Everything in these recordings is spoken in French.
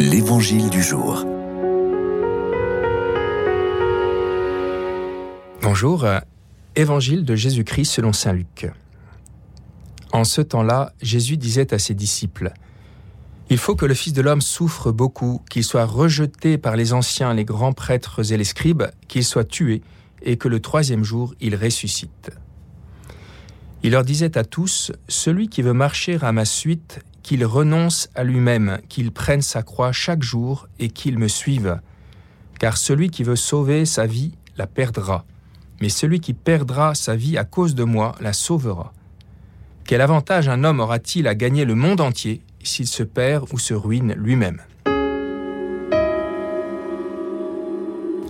L'Évangile du jour. Bonjour, euh, Évangile de Jésus-Christ selon Saint Luc. En ce temps-là, Jésus disait à ses disciples, Il faut que le Fils de l'homme souffre beaucoup, qu'il soit rejeté par les anciens, les grands prêtres et les scribes, qu'il soit tué, et que le troisième jour il ressuscite. Il leur disait à tous, Celui qui veut marcher à ma suite, qu'il renonce à lui-même, qu'il prenne sa croix chaque jour et qu'il me suive. Car celui qui veut sauver sa vie la perdra, mais celui qui perdra sa vie à cause de moi la sauvera. Quel avantage un homme aura-t-il à gagner le monde entier s'il se perd ou se ruine lui-même?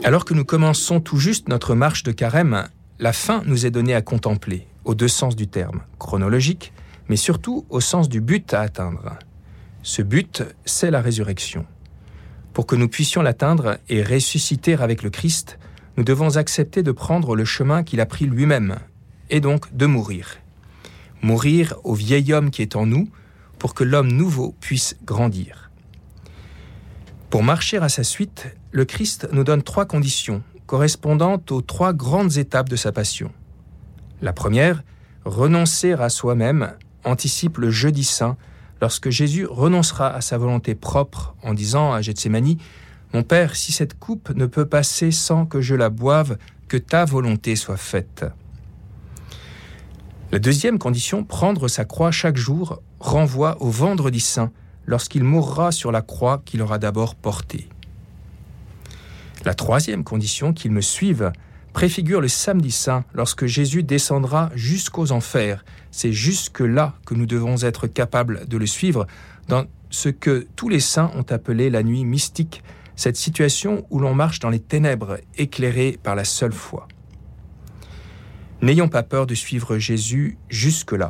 Alors que nous commençons tout juste notre marche de carême, la fin nous est donnée à contempler, aux deux sens du terme, chronologique, mais surtout au sens du but à atteindre. Ce but, c'est la résurrection. Pour que nous puissions l'atteindre et ressusciter avec le Christ, nous devons accepter de prendre le chemin qu'il a pris lui-même, et donc de mourir. Mourir au vieil homme qui est en nous, pour que l'homme nouveau puisse grandir. Pour marcher à sa suite, le Christ nous donne trois conditions correspondant aux trois grandes étapes de sa passion. La première, renoncer à soi-même anticipe le jeudi saint, lorsque Jésus renoncera à sa volonté propre en disant à Gethsemane Mon Père, si cette coupe ne peut passer sans que je la boive, que ta volonté soit faite. La deuxième condition, prendre sa croix chaque jour, renvoie au vendredi saint, lorsqu'il mourra sur la croix qu'il aura d'abord portée. La troisième condition, qu'il me suive, préfigure le samedi saint, lorsque Jésus descendra jusqu'aux enfers. C'est jusque-là que nous devons être capables de le suivre dans ce que tous les saints ont appelé la nuit mystique, cette situation où l'on marche dans les ténèbres, éclairé par la seule foi. N'ayons pas peur de suivre Jésus jusque-là.